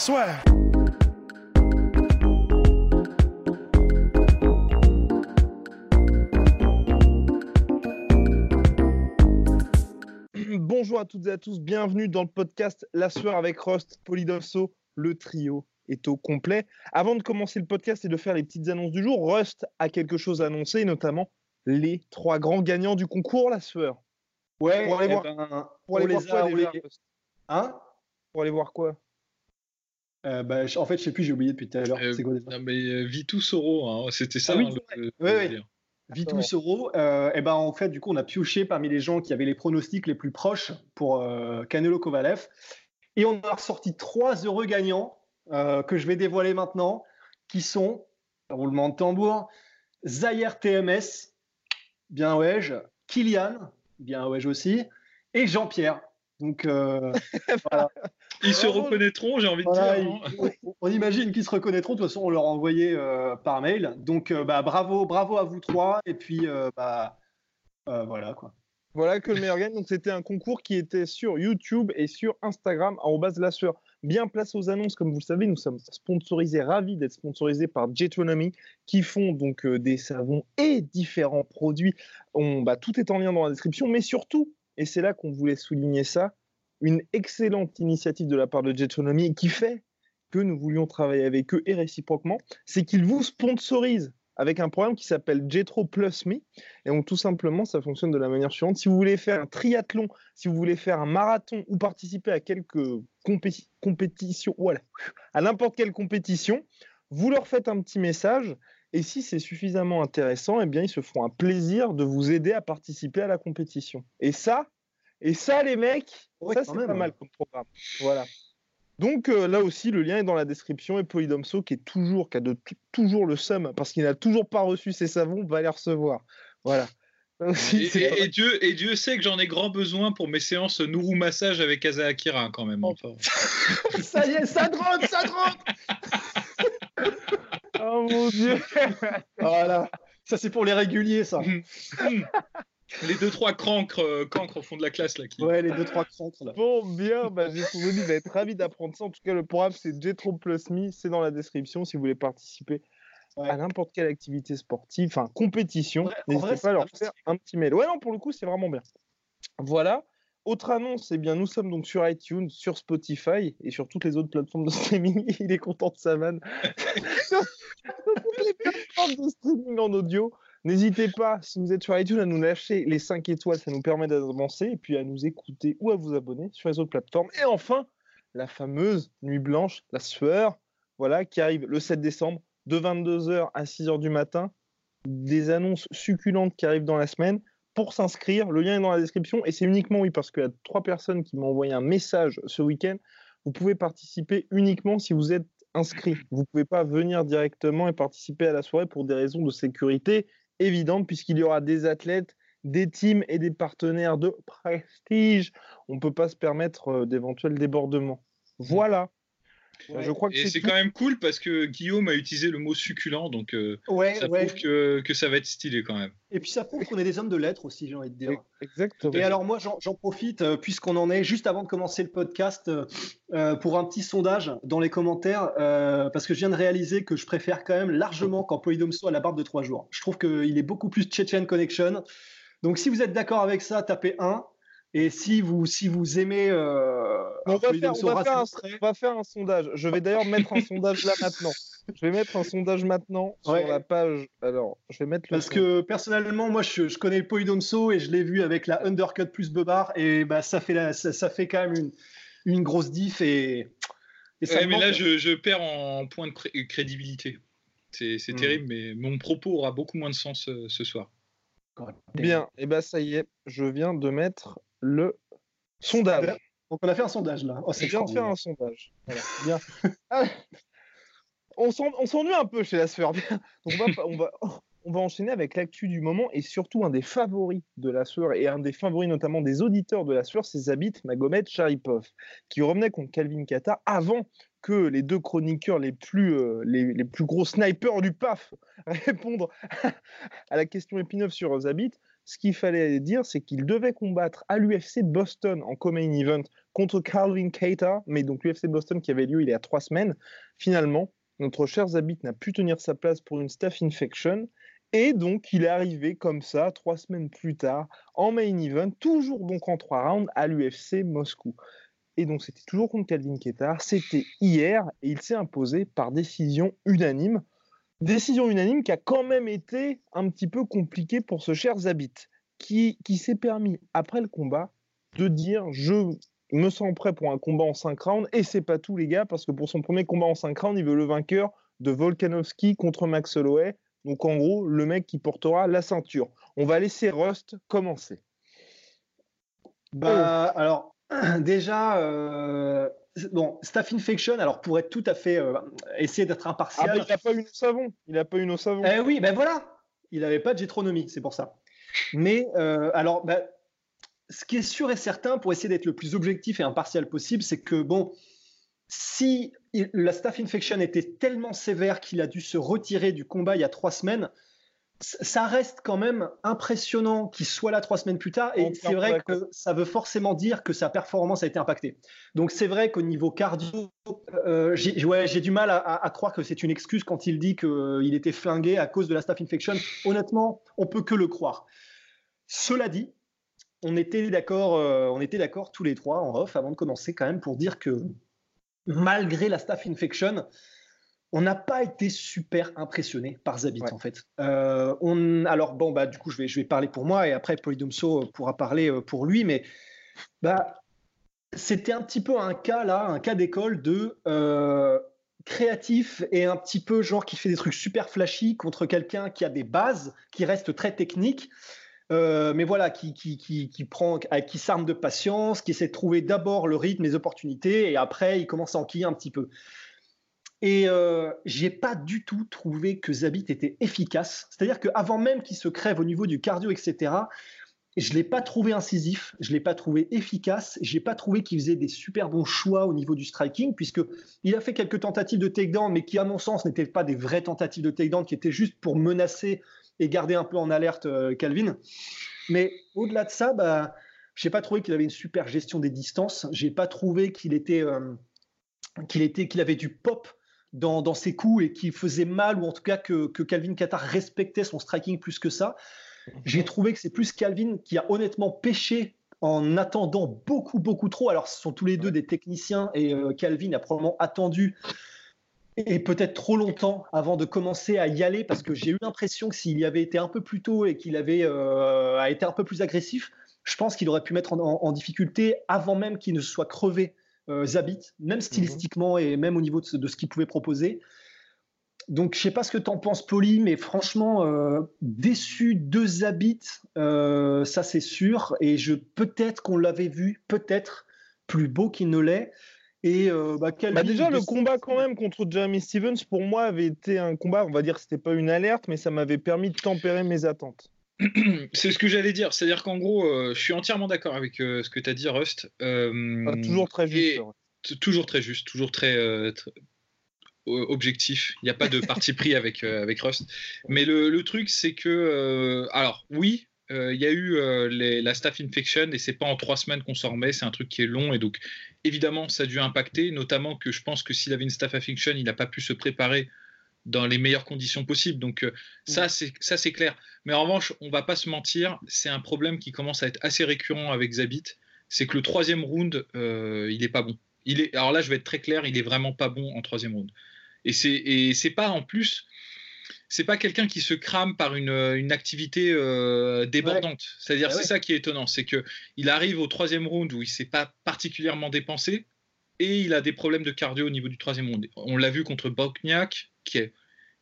Swear. Bonjour à toutes et à tous, bienvenue dans le podcast La Sueur avec Rust, Polydolso, le trio est au complet. Avant de commencer le podcast et de faire les petites annonces du jour, Rust a quelque chose à annoncer, notamment les trois grands gagnants du concours La Sueur. Ouais, Pour aller eh voir- ben, Pour aller on voir les quoi a- on déjà, les- Rust Hein? Pour aller voir quoi? Euh, bah, En fait, je sais plus, j'ai oublié depuis tout à l'heure. Euh, C'est quoi déjà Non, mais euh, Vitus Soro, hein, c'était ça. Ah oui, hein, le- Ouais, le ouais. délire. Vitus Euro, euh, et ben en fait, du coup, on a pioché parmi les gens qui avaient les pronostics les plus proches pour euh, Canelo Kovalev. Et on a ressorti trois heureux gagnants euh, que je vais dévoiler maintenant, qui sont, roulement de tambour, Zaire TMS, bien ouais, Kylian, bien ouais aussi, et Jean-Pierre. Donc, euh, Ils se reconnaîtront, j'ai envie de dire. hein. ils- on, on imagine qu'ils se reconnaîtront. De toute façon, on leur a envoyé euh, par mail. Donc, euh, bah, bravo, bravo à vous trois. Et puis, euh, bah, euh, voilà quoi. Voilà que le meilleur gagne. Donc, c'était un concours qui était sur YouTube et sur Instagram, en la sueur. Bien place aux annonces, comme vous le savez, nous sommes sponsorisés, ravis d'être sponsorisés par Jetronomy, qui font donc euh, des savons et différents produits. On, bah, tout est en lien dans la description, mais surtout, et c'est là qu'on voulait souligner ça, une excellente initiative de la part de Jetronomy qui fait que nous voulions travailler avec eux et réciproquement, c'est qu'ils vous sponsorisent avec un programme qui s'appelle Jetro Plus Me. Et donc, tout simplement, ça fonctionne de la manière suivante. Si vous voulez faire un triathlon, si vous voulez faire un marathon ou participer à quelques compé- compétitions, voilà, à n'importe quelle compétition, vous leur faites un petit message. Et si c'est suffisamment intéressant, eh bien, ils se feront un plaisir de vous aider à participer à la compétition. Et ça, et ça, les mecs, Ouais, ça, c'est pas mal comme programme. Voilà. Donc euh, là aussi, le lien est dans la description et Polydomso, qui est toujours, qui a de toujours le seum parce qu'il n'a toujours pas reçu ses savons, va les recevoir. Voilà. Aussi, Et. Dieu, et Dieu sait que j'en ai grand besoin pour mes séances Nourou Massage avec Asa Akira hein, quand même. enfin. Ça y est, ça drogue, ça drogue. Oh mon dieu Voilà. Ça, c'est pour les réguliers, ça. Les deux trois cancres, euh, cancres au fond de la classe là qui. Ouais, les deux, trois centres, là. Bon, bien, bah, j'ai trouvé va être ravi d'apprendre ça. En tout cas, le programme, c'est Jetro Plus Me, c'est dans la description si vous voulez participer Ouais. à n'importe quelle activité sportive, enfin compétition. Ouais, N'hésitez pas à leur faire un petit mail. Ouais, non, pour le coup, c'est vraiment bien. Voilà. Autre annonce, eh bien, nous sommes donc sur iTunes, sur Spotify et sur toutes les autres plateformes de streaming. Il est content de sa vanne. sur toutes les plateformes de streaming en audio. N'hésitez pas, si vous êtes sur iTunes, à nous lâcher les 5 étoiles, ça nous permet d'avancer, et puis à nous écouter ou à vous abonner sur les autres plateformes. Et enfin, la fameuse Nuit Blanche, la sueur, voilà, qui arrive le 7 décembre, de 22h à 6h du matin. Des annonces succulentes qui arrivent dans la semaine. Pour s'inscrire, le lien est dans la description, et c'est uniquement, oui, parce qu'il y a trois personnes qui m'ont envoyé un message ce week-end. Vous pouvez participer uniquement si vous êtes inscrit. Vous ne pouvez pas venir directement et participer à la soirée pour des raisons de sécurité évidentes, puisqu'il y aura des athlètes, des teams et des partenaires de prestige. On ne peut pas se permettre euh, d'éventuels débordements. Voilà. Ouais. Je crois que Et c'est quand même cool parce que Guillaume a utilisé le mot succulent, donc euh, Ouais, ça ouais. prouve que, que ça va être stylé quand même. Et puis, ça prouve qu'on est des hommes de lettres aussi, j'ai envie de dire. Exactement. Et alors moi j'en j'en profite euh, puisqu'on en est juste avant de commencer le podcast euh, euh, pour un petit sondage dans les commentaires euh, parce que je viens de réaliser que je préfère quand même largement quand Polydomso a la barbe de trois jours. Je trouve qu'il est beaucoup plus Chechen Connection. Donc si vous êtes d'accord avec ça, tapez 1. Et si vous, si vous aimez euh, On va, faire, on va faire un, rassuré- on va faire un sondage. Je vais d'ailleurs mettre un sondage là maintenant. Je vais mettre un sondage maintenant Ouais. sur la page. Alors, je vais mettre le. Parce que personnellement, moi, je, je connais le Polydomso et je l'ai vu avec la undercut plus Bebar et bah, ça, fait la- ça, ça fait quand même une, une grosse diff et, et ça Ouais, mais là, je, je perds en point de cré- crédibilité. C'est c'est Hmm. terrible, mais mon propos aura beaucoup moins de sens euh, ce soir. Bien, et ben ça y est, je viens de mettre le sondage. Donc on a fait un sondage là. Oh, c'est bien de faire un sondage. Voilà, bien. Ah, on s'ennuie un peu chez la sphère. Donc on va, on va, on va enchaîner avec l'actu du moment et surtout un des favoris de la sueur et un des favoris notamment des auditeurs de la sueur, c'est Zabit Magomed Sharipov, qui revenait contre Calvin Kata avant que les deux chroniqueurs les plus, euh, les, plus gros snipers du PAF répondent à la question épineuse sur Zabit. Ce qu'il fallait dire, c'est qu'il devait combattre à l'UFC Boston en co-main event contre Calvin Kata, mais donc l'UFC Boston qui avait lieu il y a trois semaines. Finalement, notre cher Zabit n'a pu tenir sa place pour une staph infection et donc, il est arrivé comme ça, trois semaines plus tard, en main event, toujours donc en trois rounds à l'UFC Moscou. Et donc, c'était toujours contre Calvin Ketar. C'était hier et il s'est imposé par décision unanime. Décision unanime qui a quand même été un petit peu compliquée pour ce cher Zabit, qui, qui s'est permis, après le combat, de dire Je me sens prêt pour un combat en cinq rounds. Et c'est pas tout, les gars, parce que pour son premier combat en cinq rounds, il veut le vainqueur de Volkanovski contre Max Holloway. Donc en gros, le mec qui portera la ceinture. On va laisser Rust commencer. Bah, alors, déjà, euh, bon, Staff Infection, alors pour être tout à fait, euh, essayer d'être impartial. Ah, il n'a pas une au savon. Il n'a pas une au savon. Eh oui, ben voilà. Il n'avait pas de gétronomie, c'est pour ça. Mais euh, alors, bah, ce qui est sûr et certain, pour essayer d'être le plus objectif et impartial possible, c'est que bon, si la staph infection était tellement sévère qu'il a dû se retirer du combat il y a trois semaines, ça reste quand même impressionnant qu'il soit là trois semaines plus tard. Et c'est vrai que ça veut forcément dire que sa performance a été impactée. Donc c'est vrai qu'au niveau cardio, euh, j'ai du mal à, croire que c'est une excuse quand il dit qu'il était flingué à cause de la staph infection. Honnêtement, on peut que le croire. Cela dit, on était d'accord, euh, on était d'accord tous les trois en off avant de commencer quand même pour dire que malgré la staph infection, on n'a pas été super impressionné par Zabit en fait. Euh, on, alors bon bah du coup je vais, je vais parler pour moi et après Polydomso pourra parler euh, pour lui, mais bah c'était un petit peu un cas là, un cas d'école de euh, créatif et un petit peu genre qui fait des trucs super flashy contre quelqu'un qui a des bases, qui reste très technique. Euh, mais voilà, qui, qui, qui, prend, qui s'arme de patience, qui essaie de trouver d'abord le rythme, les opportunités, et après, il commence à enquiller un petit peu. Et euh, j'ai pas du tout trouvé que Zabit était efficace. C'est-à-dire qu'avant même qu'il se crève au niveau du cardio, etc., je l'ai pas trouvé incisif, je l'ai pas trouvé efficace, j'ai pas trouvé qu'il faisait des super bons choix au niveau du striking, puisque il a fait quelques tentatives de takedown, mais qui à mon sens n'étaient pas des vraies tentatives de takedown, qui étaient juste pour menacer et garder un peu en alerte euh, Calvin. Mais au-delà de ça, bah, je n'ai pas trouvé qu'il avait une super gestion des distances. J'ai pas trouvé qu'il était, euh, qu'il était, qu'il avait du pop dans, ses coups et qu'il faisait mal, ou en tout cas que, Calvin Qatar respectait son striking plus que ça. J'ai trouvé que c'est plus Calvin qui a honnêtement pêché en attendant beaucoup, beaucoup trop. Alors, ce sont tous les deux des techniciens et euh, Calvin a probablement attendu et peut-être trop longtemps avant de commencer à y aller parce que j'ai eu l'impression que s'il y avait été un peu plus tôt et qu'il avait euh, été un peu plus agressif, je pense qu'il aurait pu mettre en, difficulté avant même qu'il ne soit crevé Zabit, même mhm. stylistiquement et même au niveau de, ce qu'il pouvait proposer. Donc je sais pas ce que tu en penses, Poli, mais franchement, euh, déçu de Zabit, euh, ça c'est sûr. Et je peut-être qu'on l'avait vu, peut-être plus beau qu'il ne l'est. Et euh, bah, bah déjà, le combat quand même contre Jeremy Stevens, pour moi, avait été un combat, on va dire que c'était pas une alerte, mais ça m'avait permis de tempérer mes attentes. C'est ce que j'allais dire, c'est-à-dire qu'en gros, euh, je suis entièrement d'accord avec euh, ce que tu as dit, Rust. Ah, toujours très juste. Toujours très juste, toujours très, objectif. Il n'y a pas de parti pris avec, avec Rust. Mais le, le truc, c'est que, alors oui, il y a eu la staff infection et c'est pas en trois semaines qu'on s'en remet, c'est un truc qui est long et donc évidemment, ça a dû impacter, notamment que je pense que s'il avait une staff affection, il n'a pas pu se préparer dans les meilleures conditions possibles. Donc euh, ça, c'est ça c'est clair. Mais en revanche, on va pas se mentir, c'est un problème qui commence à être assez récurrent avec Zabit, c'est que le troisième round, euh, il est pas bon. Il est, alors là, je vais être très clair, il est vraiment pas bon en troisième round. Et c'est et c'est pas en plus c'est pas quelqu'un qui se crame par une, une activité euh, débordante. C'est-à-dire, bah c'est ça qui est étonnant, c'est que il arrive au troisième round où il s'est pas particulièrement dépensé et il a des problèmes de cardio au niveau du troisième round. On l'a vu contre Bokniak, qui est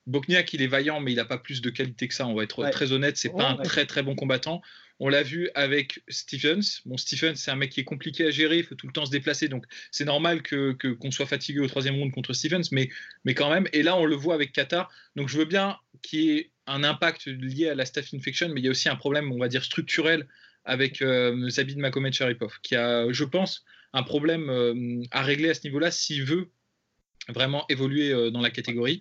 Bokniak, il est vaillant, mais il n'a pas plus de qualité que ça. On va être très honnête, c'est pas un très très bon combattant. On l'a vu avec Stephens. Bon, Stephens, c'est un mec qui est compliqué à gérer, il faut tout le temps se déplacer, donc c'est normal que qu'on soit fatigué au troisième round contre Stephens, mais, mais quand même. Et là, on le voit avec Qatar. Donc je veux bien qu'il y ait un impact lié à la staph infection, mais il y a aussi un problème, on va dire, structurel avec euh, Zabid Makomed Sharipov, qui a, je pense, un problème euh, à régler à ce niveau-là s'il veut vraiment évoluer euh, dans la catégorie.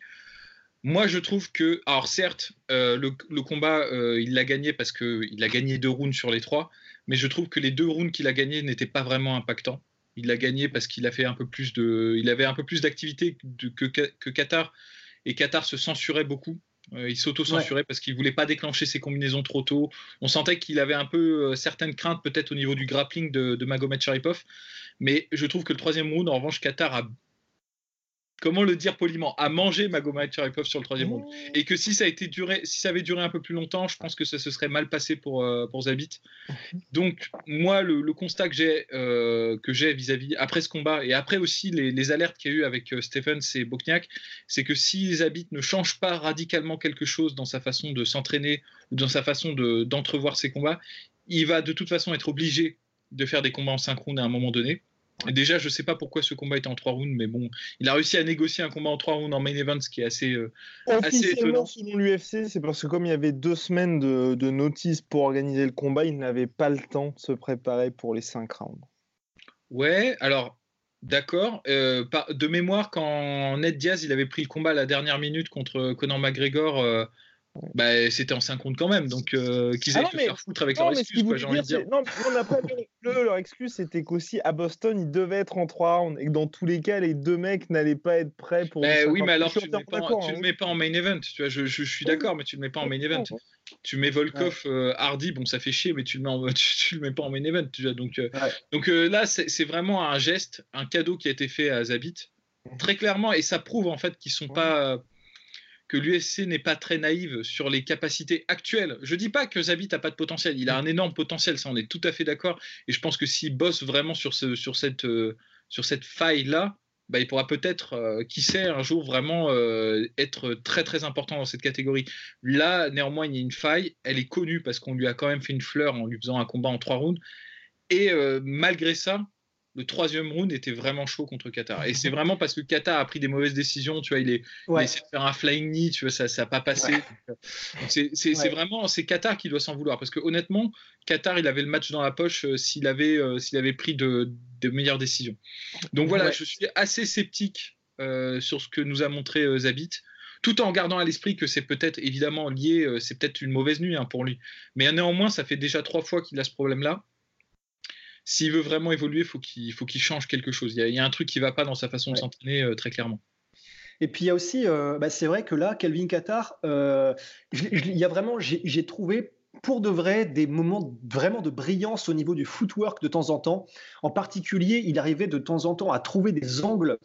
Moi, je trouve que, alors certes, euh, le, combat, il l'a gagné parce qu'il a gagné deux rounds sur les trois, mais je trouve que les deux rounds qu'il a gagnés n'étaient pas vraiment impactants. Il l'a gagné parce qu'il a fait un peu plus de, il avait un peu plus d'activité que, Qatar, et Qatar se censurait beaucoup. Il s'auto-censurait parce qu'il voulait pas déclencher ses combinaisons trop tôt. On sentait qu'il avait un peu certaines craintes peut-être au niveau du grappling de, de Magomed Sharipov, mais je trouve que le troisième round, en revanche, Qatar a comment le dire poliment, à manger Magomed Sharipov sur le troisième round. Et que si ça, a été duré, si ça avait duré un peu plus longtemps, je pense que ça se serait mal passé pour, euh, pour Zabit. Donc, moi, le, constat que j'ai euh, que j'ai vis-à-vis, après ce combat, et après aussi les, alertes qu'il y a eu avec euh, Stephens et Bokniak, c'est que si Zabit ne change pas radicalement quelque chose dans sa façon de s'entraîner ou dans sa façon d'entrevoir ses combats, il va de toute façon être obligé de faire des combats en synchrone à un moment donné. Déjà, je sais pas pourquoi ce combat était en trois rounds, mais bon, il a réussi à négocier un combat en trois rounds en main event, ce qui est assez, euh, assez étonnant. Selon l'UFC, c'est parce que comme il y avait deux semaines de, de notice pour organiser le combat, il n'avait pas le temps de se préparer pour les cinq rounds. Ouais, alors d'accord. Euh, de mémoire, quand Ned Diaz il avait pris le combat à la dernière minute contre Conor McGregor. Euh, bah, c'était en 5 quand même, donc euh, qu'ils aient ah se faire foutre avec leur excuse, j'ai envie de dire. Non, on n'a pas le, leur excuse, c'était qu'aussi à Boston, ils devaient être en 3 rounds et que dans tous les cas, les deux mecs n'allaient pas être prêts pour. Mais oui, mais alors tu ne le, hein. mets pas en main event, tu vois, je, je, suis d'accord, mais tu le mets pas en main event. Tu mets Volkov, euh, Hardy, bon, ça fait chier, mais tu le mets, en, tu, le mets pas en main event, tu vois, donc, euh, donc là, c'est vraiment un geste, un cadeau qui a été fait à Zabit, très clairement, et ça prouve en fait qu'ils sont pas que l'USC n'est pas très naïve sur les capacités actuelles. Je dis pas que Zabit n'a pas de potentiel, il a un énorme potentiel, ça on est tout à fait d'accord. Et je pense que s'il bosse vraiment sur, euh, cette faille-là, bah, il pourra peut-être, euh, qui sait, un jour vraiment euh, être très très important dans cette catégorie. Là, néanmoins, il y a une faille, elle est connue parce qu'on lui a quand même fait une fleur en lui faisant un combat en trois rounds. Et malgré ça, le troisième round était vraiment chaud contre Qatar. Et c'est vraiment parce que Qatar a pris des mauvaises décisions. Tu vois, il, est, a essayé de faire un flying knee, tu vois, ça n'a pas passé. C'est vraiment c'est Qatar qui doit s'en vouloir. Parce que honnêtement, Qatar, il avait le match dans la poche euh, s'il avait, euh, s'il avait pris de, meilleures décisions. Donc voilà, je suis assez sceptique euh, sur ce que nous a montré Zabit tout en gardant à l'esprit que c'est peut-être évidemment lié, c'est peut-être une mauvaise nuit hein, pour lui. Mais néanmoins, ça fait déjà trois fois qu'il a ce problème-là s'il veut vraiment évoluer, faut il faut qu'il change quelque chose. Il y, a, un truc qui ne va pas dans sa façon de s'entraîner euh, très clairement. Et puis il y a aussi, euh, bah, c'est vrai que là, Calvin Qatar, euh, il y a vraiment, j'ai trouvé pour de vrai des moments vraiment de brillance au niveau du footwork de temps en temps. En particulier, il arrivait de temps en temps à trouver des angles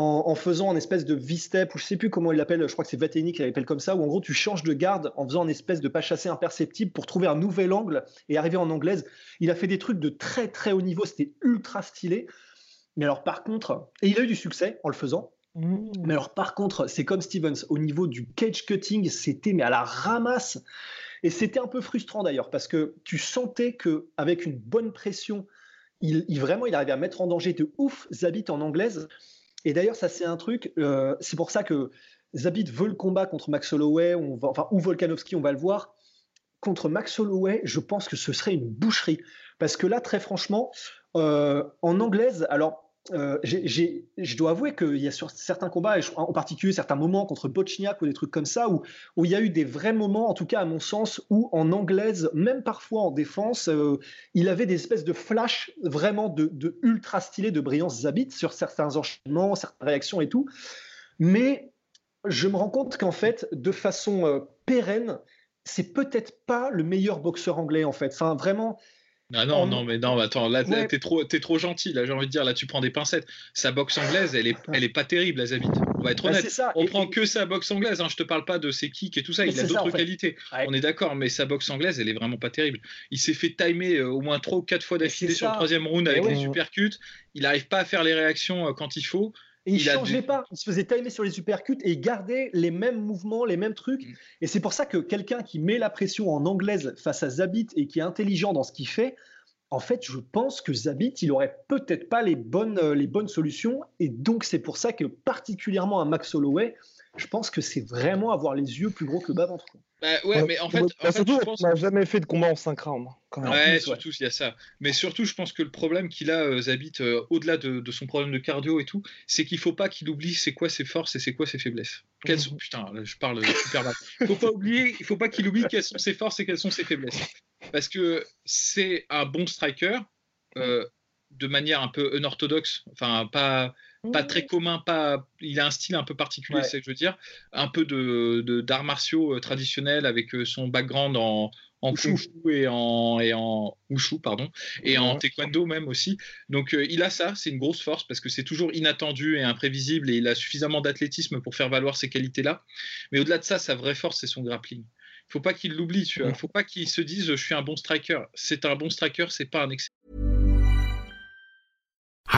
en, faisant un espèce de V-step, ou je sais plus comment il l'appelle, je crois que c'est Vateni qui l'appelle comme ça, où en gros tu changes de garde en faisant une espèce de pas chassé imperceptible pour trouver un nouvel angle et arriver en anglaise. Il a fait des trucs de très très haut niveau, c'était ultra stylé. Mais alors par contre, et il a eu du succès en le faisant. Mmh. Mais alors par contre, c'est comme Stevens, au niveau du cage cutting, c'était mais à la ramasse. Et c'était un peu frustrant d'ailleurs, parce que tu sentais que avec une bonne pression, il, il, vraiment il arrivait à mettre en danger de ouf Zabit en anglaise. Et d'ailleurs, ça c'est un truc, euh, c'est pour ça que Zabit veut le combat contre Max Holloway, enfin, ou Volkanovski, on va le voir. Contre Max Holloway, je pense que ce serait une boucherie. Parce que là, très franchement, euh, en anglaise, alors euh, je dois avouer qu'il y a sur certains combats, et en particulier certains moments contre Bochniak ou des trucs comme ça, où, il y a eu des vrais moments, en tout cas à mon sens, où en anglaise, même parfois en défense, euh, il avait des espèces de flash vraiment de, ultra stylé de brillance Zabit sur certains enchaînements, certaines réactions et tout. Mais je me rends compte qu'en fait, de façon euh, pérenne, c'est peut-être pas le meilleur boxeur anglais en fait. Enfin, vraiment, ah non, non, mais non, attends, là, t'es trop, es trop gentil, là, j'ai envie de dire, là, tu prends des pincettes. Sa boxe anglaise, elle est, elle est pas terrible, la Zabit. On va être bah, honnête. On prend que sa boxe anglaise, hein, je te parle pas de ses kicks et tout ça, il a d'autres qualités. On est d'accord, mais sa boxe anglaise, elle est vraiment pas terrible. Il s'est fait timer euh, au moins 3 ou 4 fois d'affilée sur le troisième round avec les supercuts. Il n'arrive pas à faire les réactions euh, quand il faut. Et il, ne changeait pas. Il se faisait timer sur les supercuts et il gardait les mêmes mouvements, les mêmes trucs. Mm. Et c'est pour ça que quelqu'un qui met la pression en anglaise face à Zabit et qui est intelligent dans ce qu'il fait, en fait, je pense que Zabit, il aurait peut-être pas les bonnes, euh, les bonnes solutions. Et donc, c'est pour ça que, particulièrement à Max Holloway, je pense que c'est vraiment avoir les yeux plus gros que le bas-ventre. Bah ouais, mais en fait, bah, surtout, je pense... on n'a jamais fait de combat en 5 rounds. Quand même. Ouais, surtout, il y a ça. Mais surtout, je pense que le problème qu'il a, euh, Zabit, euh, au-delà de, son problème de cardio et tout, c'est qu'il faut pas qu'il oublie c'est quoi ses forces et c'est quoi ses faiblesses. Quelles sont... Putain, je parle super mal. Faut pas oublier, il faut pas qu'il oublie quelles sont ses forces et quelles sont ses faiblesses. Parce que c'est un bon striker, euh, de manière un peu unorthodoxe, enfin pas pas très commun, pas. Il a un style un peu particulier, c'est ce que je veux dire. Un peu de d'arts martiaux euh, traditionnels avec euh, son background en en kung fu et en et en wushu pardon et en taekwondo même aussi. Donc euh, il a ça, c'est une grosse force parce que c'est toujours inattendu et imprévisible et il a suffisamment d'athlétisme pour faire valoir ces qualités-là. Mais au-delà de ça, sa vraie force c'est son grappling. Il faut pas qu'il l'oublie, tu vois. Faut pas qu'il se dise je suis un bon striker. C'est un bon striker, c'est pas un excellent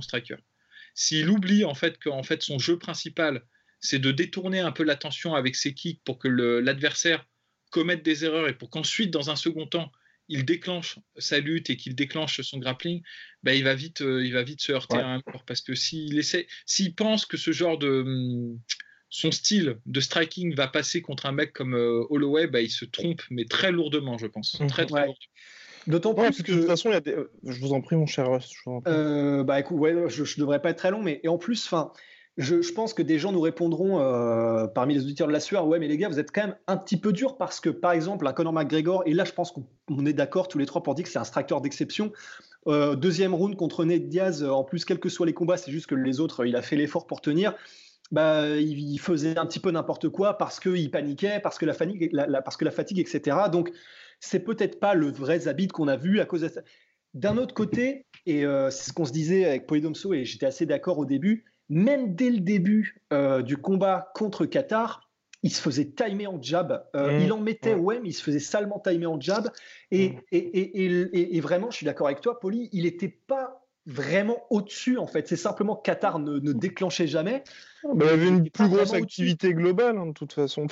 Striker. S'il oublie en fait qu'en fait son jeu principal, c'est de détourner un peu l'attention avec ses kicks pour que l'adversaire commette des erreurs et pour qu'ensuite, dans un second temps, il déclenche sa lutte et qu'il déclenche son grappling, bah, il, va vite, euh, il va vite se heurter à un corps. Parce que s'il essaie, s'il pense que ce genre de. Hum, son style de striking va passer contre un mec comme euh, Holloway, bah, il se trompe, mais très lourdement, je pense. Très, très D'autant plus que... De toute façon, il y a des... Euh, je vous en prie, mon cher Russ. Euh, bah écoute, ouais, je, ne devrais pas être très long, mais et en plus, enfin, je, je, pense que des gens nous répondront euh, parmi les auditeurs de la sueur, ouais, mais les gars, vous êtes quand même un petit peu dur parce que, par exemple, un Conor McGregor, et là, je pense qu'on est d'accord tous les trois pour dire que c'est un striker d'exception. deuxième round contre Ned Diaz, en plus, quels que soient les combats, c'est juste que les autres, il a fait l'effort pour tenir. Bah, il, faisait un petit peu n'importe quoi parce qu'il paniquait, parce que la fatigue, la, parce que la fatigue, etc. Donc, c'est peut-être pas le vrai Zabit qu'on a vu à cause de ça. D'un autre côté, et euh, c'est ce qu'on se disait avec Polydomso, et j'étais assez d'accord au début, même dès le début euh, du combat contre Qatar, il se faisait timer en jab. Euh, mmh. il en mettait, ouais, mais il se faisait salement timer en jab. Et, mmh. et, et, vraiment, je suis d'accord avec toi, Poly, il n'était pas vraiment au-dessus en fait. C'est simplement que Qatar ne, déclenchait jamais. Ah, bah, il y avait une plus grosse activité globale hein, de toute façon.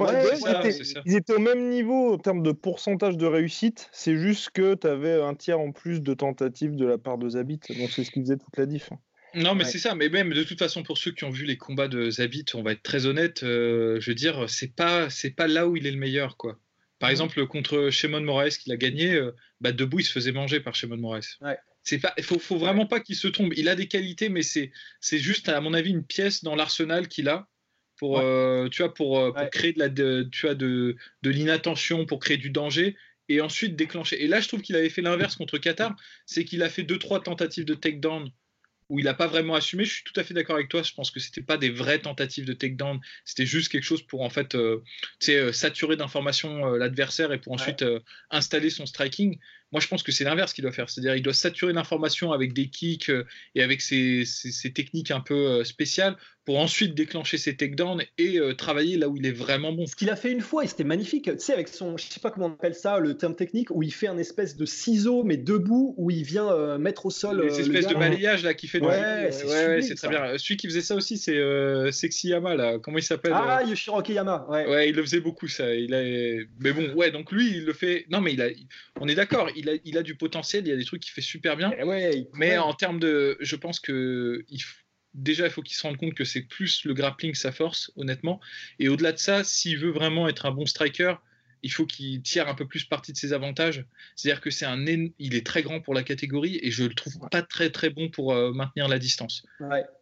ils, étaient, au même niveau en termes de pourcentage de réussite. C'est juste que tu avais un tiers en plus de tentatives de la part de Zabit. Donc c'est ce qui faisait toute la diff. Hein. Non, mais c'est ça. Mais même de toute façon, pour ceux qui ont vu les combats de Zabit, on va être très honnête. Euh, je veux dire, c'est pas c'est pas là où il est le meilleur, quoi. Par mmh. exemple, contre Shimon Moraes qu'il a gagné, euh, bah, debout, il se faisait manger par Shimon Moraes. Ouais c'est pas, faut, faut vraiment pas qu'il se trompe. Il a des qualités, mais c'est, c'est juste à mon avis une pièce dans l'arsenal qu'il a pour, euh, tu vois, pour, euh, créer de la, tu vois, de, de l'inattention, pour créer du danger et ensuite déclencher. Et là, je trouve qu'il avait fait l'inverse contre Qatar, c'est qu'il a fait deux trois tentatives de takedown où il n'a pas vraiment assumé. Je suis tout à fait d'accord avec toi. Je pense que c'était pas des vraies tentatives de takedown. C'était juste quelque chose pour en fait, euh, saturer d'informations l'adversaire et pour ensuite installer son striking. Moi, je pense que c'est l'inverse qu'il doit faire. C'est-à-dire, il doit saturer l'information avec des kicks euh, et avec ses, techniques un peu euh, spéciales pour ensuite déclencher ses takedowns et euh, travailler là où il est vraiment bon. Ce qu'il a fait une fois, et c'était magnifique, tu sais, avec son, je sais pas comment on appelle ça, le terme technique, où il fait un espèce de ciseau, mais debout, où il vient mettre au sol. Ces espèces de balayage là qui fait. Ouais, c'est très bien. Celui qui faisait ça aussi, c'est Sexy Yama là. Comment il s'appelle Ah, Yoshiroki Yama. Ouais. ouais. il le faisait beaucoup ça. Il a... Mais bon, ouais, donc lui, il le fait. Non, mais il a. On est d'accord il a, du potentiel, il y a des trucs qu'il fait super bien. Eh mais en termes de. Je pense que. déjà, il faut qu'il se rende compte que c'est plus le grappling sa force, honnêtement. Et au-delà de ça, s'il veut vraiment être un bon striker, il faut qu'il tire un peu plus parti de ses avantages. C'est-à-dire que c'est un, il est très grand pour la catégorie et je le trouve pas très très bon pour euh, maintenir la distance.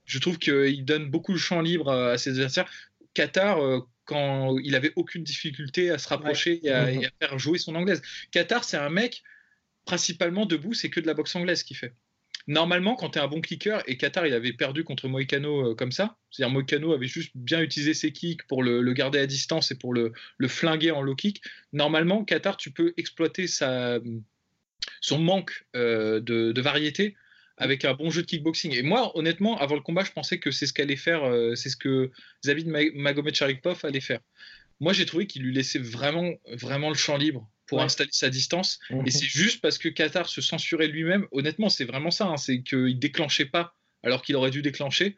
Je trouve qu'il donne beaucoup de champ libre euh, à ses adversaires. Qatar, euh, quand il avait aucune difficulté à se rapprocher et, à, et, à, faire jouer son anglaise. Qatar, c'est un mec principalement debout, c'est que de la boxe anglaise qu'il fait. normalement, quand tu es un bon kicker, et Qatar, il avait perdu contre Moïcano comme ça, c'est-à-dire Moïcano avait juste bien utilisé ses kicks pour le, garder à distance et pour le, flinguer en low kick, normalement, Qatar, tu peux exploiter son manque de, variété avec un bon jeu de kickboxing. Et moi, honnêtement, avant le combat, je pensais que c'est ce qu'allait faire, c'est ce que David Magomed Sharipov allait faire. Moi, j'ai trouvé qu'il lui laissait vraiment, vraiment le champ libre pour installer sa distance. Et mhm. c'est juste parce que Qatar se censurait lui-même. Honnêtement, c'est vraiment ça. Hein, c'est qu'il déclenchait pas alors qu'il aurait dû déclencher,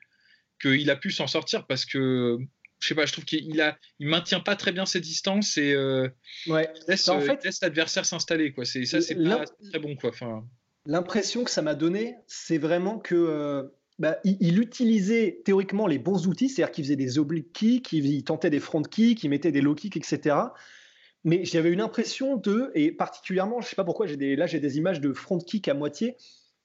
qu'il a pu s'en sortir parce que je sais pas, je trouve qu'il a, il maintient pas très bien ses distances et euh, ouais. laisse, en fait, laisse l'adversaire s'installer quoi. C'est ça, c'est pas très bon quoi. Enfin, l'impression que ça m'a donné, c'est vraiment que euh, bah, il, utilisait théoriquement les bons outils, c'est-à-dire qu'il faisait des oblique kicks, il, tentait des front kicks, il mettait des low kicks, etc. Mais j'avais une impression de, et particulièrement, je sais pas pourquoi, j'ai des, là j'ai des images de front kick à moitié,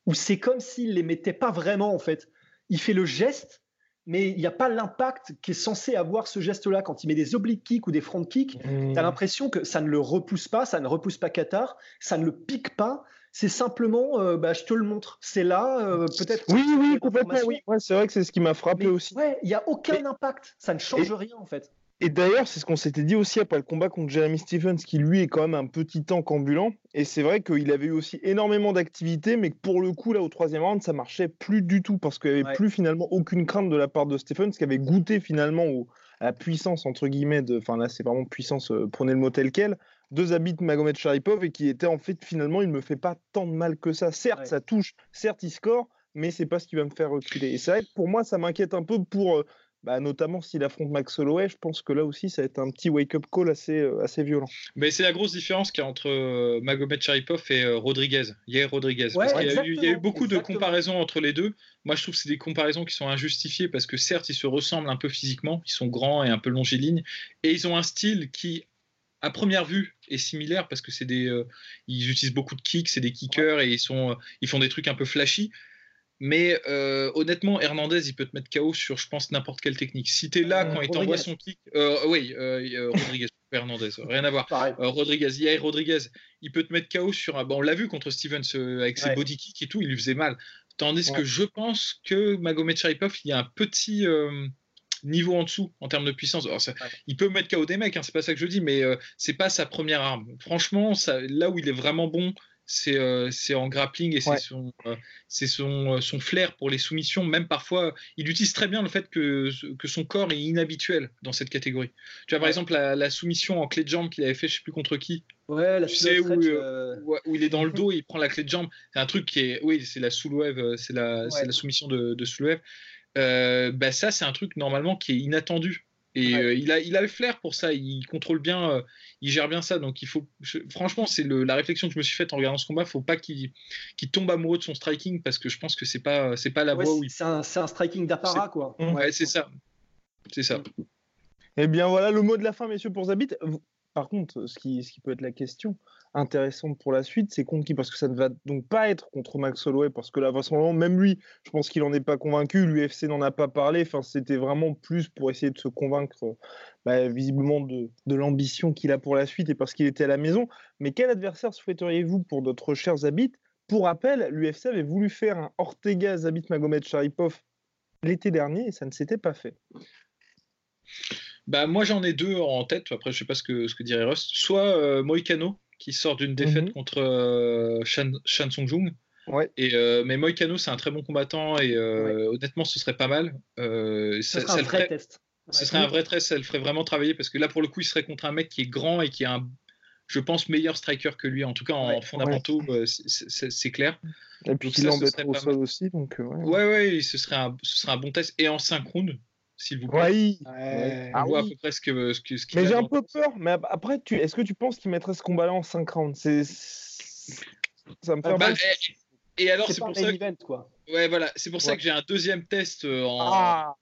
où c'est comme s'il les mettait pas vraiment en fait. Il fait le geste, mais il n'y a pas l'impact qui est censé avoir ce geste-là. Quand il met des oblique kicks ou des front kicks, mmh. tu as l'impression que ça ne le repousse pas, ça ne repousse pas Qatar, ça ne le pique pas, c'est simplement, euh, bah, je te le montre. C'est là, euh, peut-être. Oui, oui, complètement. Oui. c'est vrai que c'est ce qui m'a frappé aussi. Ouais, il n'y a aucun impact. Ça ne change rien en fait. Et d'ailleurs, c'est ce qu'on s'était dit aussi après le combat contre Jeremy Stephens, qui lui est quand même un petit tank ambulant. Et c'est vrai qu'il avait eu aussi énormément d'activité, mais que pour le coup, là, au troisième round, ça marchait plus du tout, parce qu'il n'y avait plus finalement aucune crainte de la part de Stephens, qui avait goûté finalement à la puissance, entre guillemets, de, enfin là, c'est vraiment puissance, euh, prenez le mot tel quel, deux habits Magomed Sharipov et qui était en fait finalement il me fait pas tant de mal que ça. Certes, ça touche, certes il score, mais c'est pas ce qui va me faire reculer. Et c'est vrai que pour moi ça m'inquiète un peu pour euh, bah, notamment s'il affronte Max Holloway, je pense que là aussi ça va être un petit wake-up call assez, euh, assez violent. Mais c'est la grosse différence qu'il y a entre euh, Magomed Sharipov et Rodriguez, Yair Rodriguez. parce qu'il y, a eu beaucoup de comparaisons entre les deux. Moi je trouve que c'est des comparaisons qui sont injustifiées parce que certes ils se ressemblent un peu physiquement, ils sont grands et un peu longilignes, et ils ont un style qui à première vue est similaire parce que c'est des euh, ils utilisent beaucoup de kicks, c'est des kickers et ils sont euh, ils font des trucs un peu flashy. Mais euh, honnêtement, Hernandez, il peut te mettre KO sur, je pense, n'importe quelle technique. Si tu es là quand il t'envoie son kick, oui, Rodriguez, Hernandez, rien à voir. Rodriguez, Yair Rodriguez, il peut te mettre KO sur un. Bon, on l'a vu contre Stevens avec ses body kicks et tout, il lui faisait mal. Tandis que je pense que Magomed Sharipov, il y a un petit niveau en dessous en termes de puissance. Il peut mettre KO des mecs, hein, c'est pas ça que je dis, mais euh, c'est pas sa première arme. Franchement, ça, là où il est vraiment bon, c'est euh, en grappling et c'est son, euh, son, son, flair pour les soumissions. Même parfois, il utilise très bien le fait que, que son corps est inhabituel dans cette catégorie. Tu vois, par exemple, la, soumission en clé de jambe qu'il avait fait, je sais plus contre qui. Ouais, la tu sais, où, où, il est dans le dos et il prend la clé de jambe. C'est un truc qui est. Oui, c'est la c'est la, la soumission de, de. Euh, bah ça c'est un truc normalement qui est inattendu. Et euh, il, a, il a le flair pour ça, il contrôle bien, euh, il gère bien ça. Donc il faut, franchement, c'est la réflexion que je me suis faite en regardant ce combat. Faut pas qu'il tombe amoureux de son striking parce que je pense que c'est pas, c'est pas la voie où il. C'est un, un, striking d'apparat quoi. Ouais, c'est ça, c'est ça. Et eh bien voilà le mot de la fin, messieurs, pour Zabit. Par contre, ce qui, peut être la question, intéressante pour la suite, c'est contre qui? Parce que ça ne va donc pas être contre Max Holloway, parce que là, vraiment, même lui, je pense qu'il n'en est pas convaincu. L'UFC n'en a pas parlé. Enfin, c'était vraiment plus pour essayer de se convaincre, bah, visiblement, de, l'ambition qu'il a pour la suite et parce qu'il était à la maison. Mais quel adversaire souhaiteriez-vous pour notre chers Zabit? Pour rappel, l'UFC avait voulu faire un Ortega Zabit Magomed Sharipov l'été dernier et ça ne s'était pas fait. Bah, moi j'en ai deux en tête, après je sais pas ce que, ce que dirait Rust. Soit euh, Moïcano, qui sort d'une défaite mhm. contre euh, Shan, Song-jung. Ouais. Et, euh, mais Moïcano, c'est un très bon combattant et euh, honnêtement, ce serait pas mal. ce serait un vrai test. Ce serait un vrai test, ça le ferait vraiment travailler parce que là, pour le coup, il serait contre un mec qui est grand et qui est un, je pense, meilleur striker que lui. En tout cas, en fondamentaux, c'est clair. Et puis il embêterait au sol aussi. Donc, ouais, ouais, ce, serait un, ce serait un bon test. Et en synchrone, s'il vous plaît. Oui. on voit à peu près ce que, ce, Mais j'ai un peu peur. Mais après, tu... est-ce que tu penses qu'il mettrait ce combat-là en 5 rounds? C'est ça me fait bah, et, et, alors c'est pour ça que... quoi. Ouais, voilà, c'est pour ça que j'ai un deuxième test euh, en... Ah.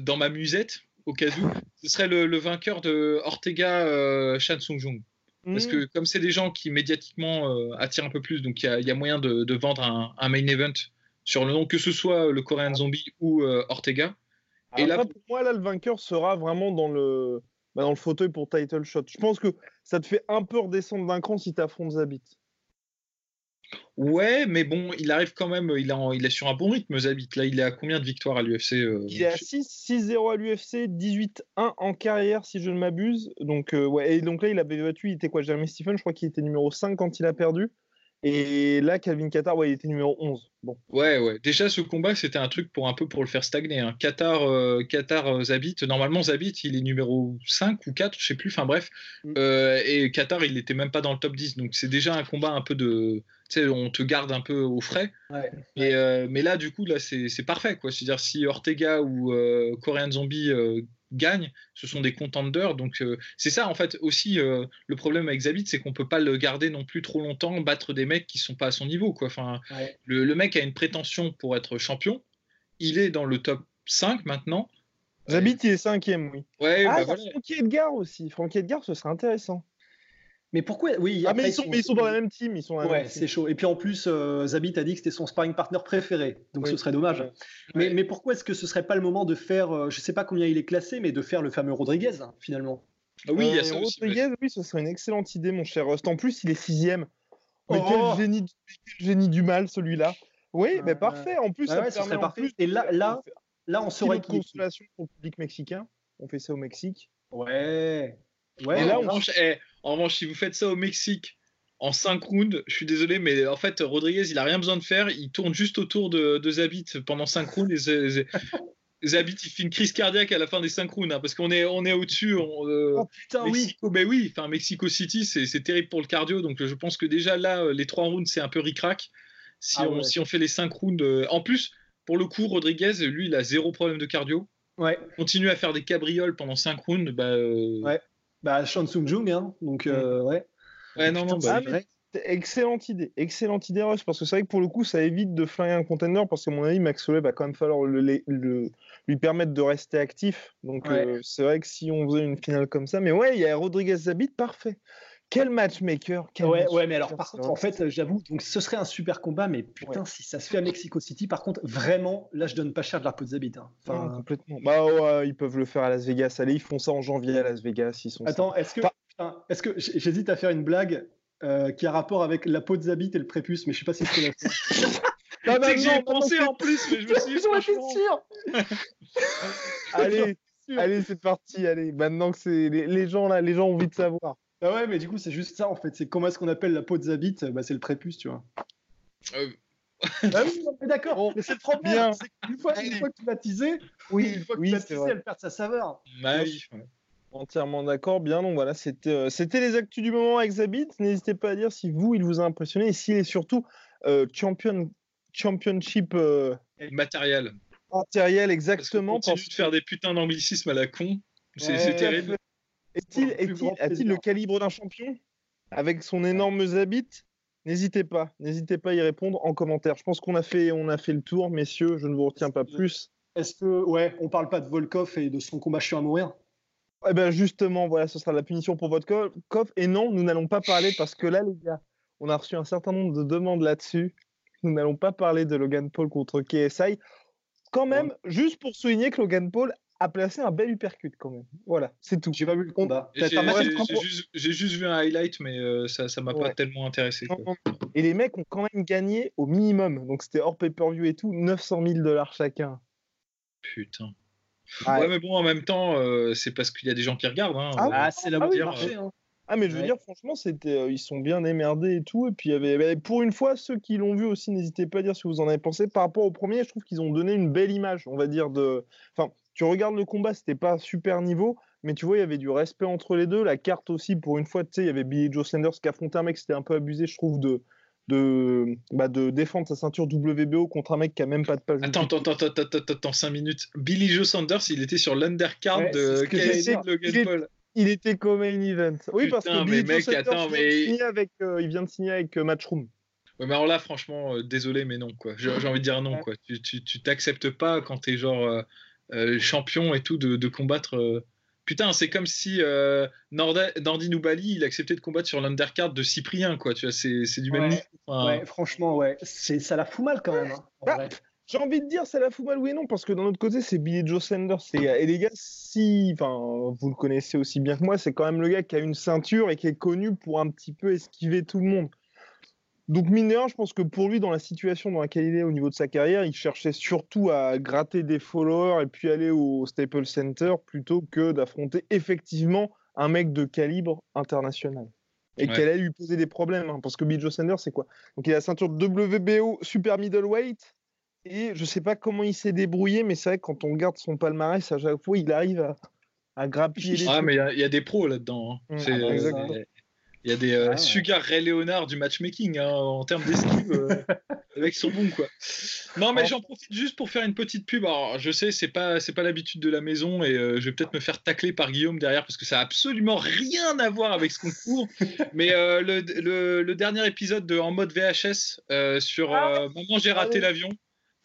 dans ma musette au cas où. Ce serait le, vainqueur de Ortega euh, Shan Sung Parce que hmm. comme c'est des gens qui médiatiquement euh, attirent un peu plus, donc il y, a moyen de, de vendre un, un, main event sur le nom, que ce soit le Korean ah. Zombie ou Ortega. Et là, pour moi, là, le vainqueur sera vraiment dans le, bah, dans le fauteuil pour title shot. Je pense que ça te fait un peu redescendre d'un cran si tu affrontes Zabit. Ouais, mais bon, il arrive quand même, il, il est sur un bon rythme, Zabit. Là, il est à combien de victoires à l'UFC euh, Il est à 6-0 à l'UFC, 18-1 en carrière, si je ne m'abuse. Donc, euh, ouais, et donc là, il avait battu, il était quoi Jeremy Stephen, je crois qu'il était numéro 5 quand il a perdu. Et là, Calvin Qatar, ouais, il était numéro 11. Bon. Ouais, ouais. Déjà, ce combat, c'était un truc pour un peu pour le faire stagner. Hein. Qatar, euh, Qatar euh, Zabit, normalement, Zabit, il est numéro 5 ou 4, je sais plus, enfin bref. Mm. Euh, et Qatar, il n'était même pas dans le top 10. Donc, c'est déjà un combat un peu de. Tu sais, on te garde un peu au frais. Ouais, mais là, du coup, là, c'est parfait, quoi. C'est-à-dire, si Ortega ou Korean Zombie gagnent, ce sont des contenders. Donc euh, c'est ça en fait aussi euh, le problème avec Zabit, c'est qu'on peut pas le garder non plus trop longtemps, battre des mecs qui sont pas à son niveau. Quoi. Enfin, le, mec a une prétention pour être champion, il est dans le top 5 maintenant. Zabit il est cinquième, oui. Ouais, ah, bah Frankie Edgar aussi. Frankie Edgar, ce serait intéressant. Mais pourquoi Oui, ah, mais ils, sont, ils sont dans la même team. Ils sont ouais, c'est chaud. Et puis en plus, euh, Zabit a dit que c'était son sparring partner préféré, donc ce serait dommage. Mais, mais, pourquoi est-ce que ce serait pas le moment de faire, euh, je sais pas combien il est classé, mais de faire le fameux Rodriguez finalement? Ah Oui, il y a euh, Rodriguez, oui, ce serait une excellente idée, mon cher Rust. En plus, il est sixième. Mais quel, oh génie, génie, du mal, celui-là. Oui, mais parfait. En plus, ça, serait parfait. Plus, Et là, là, là, on saurait qui. consolation pour le public mexicain. On fait ça au Mexique. Ouais. Ouais. Et là, on... En revanche, si vous faites ça au Mexique en 5 rounds, je suis désolé, mais en fait, Rodriguez, il a rien besoin de faire. Il tourne juste autour de, Zabit pendant 5 rounds et Zabit, il fait une crise cardiaque à la fin des 5 rounds hein, parce qu'on est, on est au-dessus. Euh, oh putain, oui. Mais oui, enfin, Mexico City, c'est terrible pour le cardio. Donc, je pense que déjà là, euh, les 3 rounds, c'est un peu ric-rac. Si, ah on, si on fait les 5 rounds. Euh, en plus, pour le coup, Rodriguez, lui, il a zéro problème de cardio. Ouais. Continue à faire des cabrioles pendant 5 rounds. Bah, ouais. Bah, Sean Sung Jung, hein. Donc, euh, ouais. Ouais, non, non, bah, Excellente idée, excellente idée, Rush, parce que c'est vrai que pour le coup, ça évite de flinguer un contender, parce que mon avis, Max Holloway va quand même falloir le, lui permettre de rester actif. Donc, euh, c'est vrai que si on faisait une finale comme ça, mais ouais, il y a Rodriguez Zabit, parfait. Quel matchmaker ouais, ouais, mais alors par contre, en fait, j'avoue, donc ce serait un super combat, mais putain, si ça se fait à Mexico City, par contre, vraiment, là, je donne pas cher de la peau de Zabit. Hein. Enfin, complètement. Bah ils peuvent le faire à Las Vegas. Allez, ils font ça en janvier à Las Vegas. Ils sont. Attends, est-ce que, est-ce que j'hésite à faire une blague euh, qui a rapport avec la peau de Zabit et le prépuce, mais je sais pas si c'est la fait. non, non, j'y ai pensé en plus, mais je me suis dit. sûr. allez, allez, c'est parti. Allez, maintenant que c'est les, les gens là, les gens ont envie de savoir. Ah ouais, mais du coup, c'est juste ça en fait. C'est comment est-ce qu'on appelle la peau de Zabit bah, C'est le prépuce, tu vois. Euh... ah oui, d'accord. Mais c'est le problème. Une fois, une fois que tu l'as teasé, oui, une fois que tu l'as teasé, elle perd sa saveur. Entièrement d'accord. Bien, donc voilà, c'était euh, c'était les actus du moment avec Zabit. N'hésitez pas à dire si vous, il vous a impressionné et s'il est surtout euh, champion, championship euh, matériel. Matériel, exactement. Parce continue de faire des putains d'anglicismes à la con. C'est terrible. Est-il le calibre d'un champion avec son énorme zabit? N'hésitez pas, n'hésitez pas à y répondre en commentaire. Je pense qu'on a fait, on a fait le tour, messieurs. Je ne vous retiens pas plus. Est-ce que, ouais, on parle pas de Volkov et de son combat chiant à mourir? Eh ben justement, voilà, ce sera la punition pour Volkov. Et non, nous n'allons pas parler parce que là, les gars, on a reçu un certain nombre de demandes là-dessus. Nous n'allons pas parler de Logan Paul contre KSI. Quand même, juste pour souligner que Logan Paul a placé un bel uppercut quand même. Voilà, c'est tout. J'ai pas vu le combat. J'ai juste, vu un highlight, mais euh, ça, ça m'a pas tellement intéressé. Et les mecs ont quand même gagné au minimum. Donc c'était hors pay-per-view et tout, 900 000 dollars chacun. Putain. Ouais. mais bon, en même temps, euh, c'est parce qu'il y a des gens qui regardent. Hein. Ah, ah c'est la ah, marché. Hein. Ah mais je veux dire franchement c'était euh, ils sont bien démerdés et tout et puis il y avait bah, pour une fois ceux qui l'ont vu aussi n'hésitez pas à dire ce que vous en avez pensé par rapport au premier je trouve qu'ils ont donné une belle image on va dire de enfin tu regardes le combat, c'était pas super niveau, mais tu vois, il y avait du respect entre les deux. La carte aussi, pour une fois, tu sais, il y avait Billy Joe Sanders qui affrontait un mec, c'était un peu abusé, je trouve, de, de, bah, de défendre sa ceinture WBO contre un mec qui a même pas de page. Attends, attends, attends, attends, attends, attends, 5 minutes. Billy Joe Sanders, il était sur l'undercard de KSI Logan Paul. Il était comme main event. Oui, parce que Billy Joe Sanders, attends, il, vient mais... avec, euh, il vient de signer avec euh, Matchroom. Ouais, mais alors là, franchement, euh, désolé, mais non, quoi. J'ai envie de dire non, quoi. Tu t'acceptes pas quand t'es genre champion et tout de, combattre. Euh, putain, c'est comme si euh, Nordi Noubali il acceptait de combattre sur l'undercard de Cyprien, quoi. Tu vois, c'est du même ouais, franchement, ouais. Ça la fout mal quand même. Hein, bah, j'ai envie de dire, ça la fout mal, oui et non, parce que d'un autre côté, c'est Billy Joe Sanders. Et les gars, si, enfin, vous le connaissez aussi bien que moi, c'est quand même le gars qui a une ceinture et qui est connu pour un petit peu esquiver tout le monde Donc mineur, je pense que pour lui, dans la situation dans laquelle il est au niveau de sa carrière, il cherchait surtout à gratter des followers et puis aller au Staples Center plutôt que d'affronter effectivement un mec de calibre international. Et qu'elle allait lui poser des problèmes, hein, parce que Bill Joe Sanders, c'est quoi? Donc il a la ceinture WBO Super Middleweight, et je sais pas comment il s'est débrouillé, mais c'est vrai que quand on regarde son palmarès, à chaque fois, il arrive à, à grappiller les Ah, mais il y, a des pros là-dedans. Hein. Mmh. Ah, il y a des euh, ah, Sugar Ray Leonard du matchmaking hein, en termes d'esquive. Euh, avec son bon quoi. Non mais j'en profite juste pour faire une petite pub. Alors je sais c'est pas c'est pas l'habitude de la maison et euh, je vais peut-être me faire tacler par Guillaume derrière parce que ça a absolument rien à voir avec ce concours. mais le, dernier épisode de en mode VHS sur ah, Maman j'ai raté l'avion.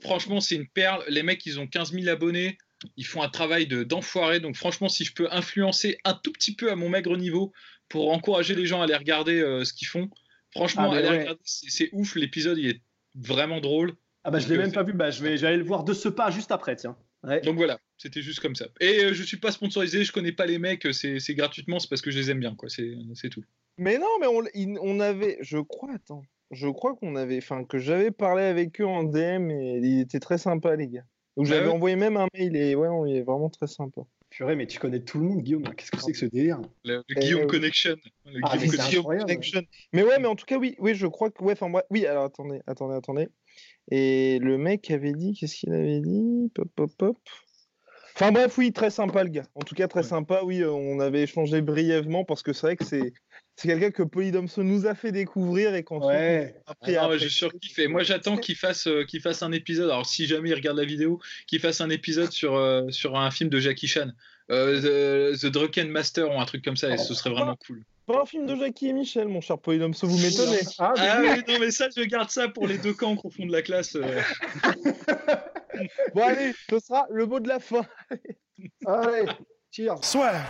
Franchement c'est une perle. Les mecs ils ont 15 000 abonnés. Ils font un travail d'enfoiré. Donc franchement si je peux influencer un tout petit peu à mon maigre niveau pour encourager les gens à aller regarder euh, ce qu'ils font. Franchement, ah, c'est ouf. L'épisode, il est vraiment drôle. Ah bah je l'ai même pas vu. Bah je vais, aller le voir de ce pas juste après, tiens. Donc voilà, c'était juste comme ça. Et euh, je suis pas sponsorisé, je connais pas les mecs, c'est gratuitement, c'est parce que je les aime bien, quoi. C'est tout. Mais non, mais on, on avait, je crois, attends, je crois qu'on avait, enfin que j'avais parlé avec eux en DM et il était très sympa, les gars. Donc bah j'avais envoyé même un mail et ouais, il est vraiment très sympa. Purée, mais tu connais tout le monde, Guillaume. Qu'est-ce que c'est que ce délire Le, Guillaume Connection. Ah, Guillaume Connection. Mais ouais, mais en tout cas, oui, oui, je crois que. Ouais, enfin, oui, alors attendez, attendez, attendez. Et le mec avait dit, qu'est-ce qu'il avait dit? Pop, pop, pop. Enfin bref, oui, très sympa le gars. En tout cas, très sympa. Oui, euh, on avait échangé brièvement parce que c'est vrai que c'est c'est quelqu'un que Polydomso nous a fait découvrir et qu'on ouais. après, ah, je surkiffe. moi, j'attends qu'il fasse, euh, qu'il fasse un épisode. Alors, si jamais il regarde la vidéo, qu'il fasse un épisode sur, euh, sur un film de Jackie Chan, euh, The, Drunken Master ou un truc comme ça, et ce serait vraiment cool. Pas un film de Jackie et Michel, mon cher Polydomso, vous m'étonnez. Ah, ah oui, non, mais ça, je garde ça pour les deux camps au fond de la classe. bon, allez, ce sera le mot de la fin. allez, cheers. Soit.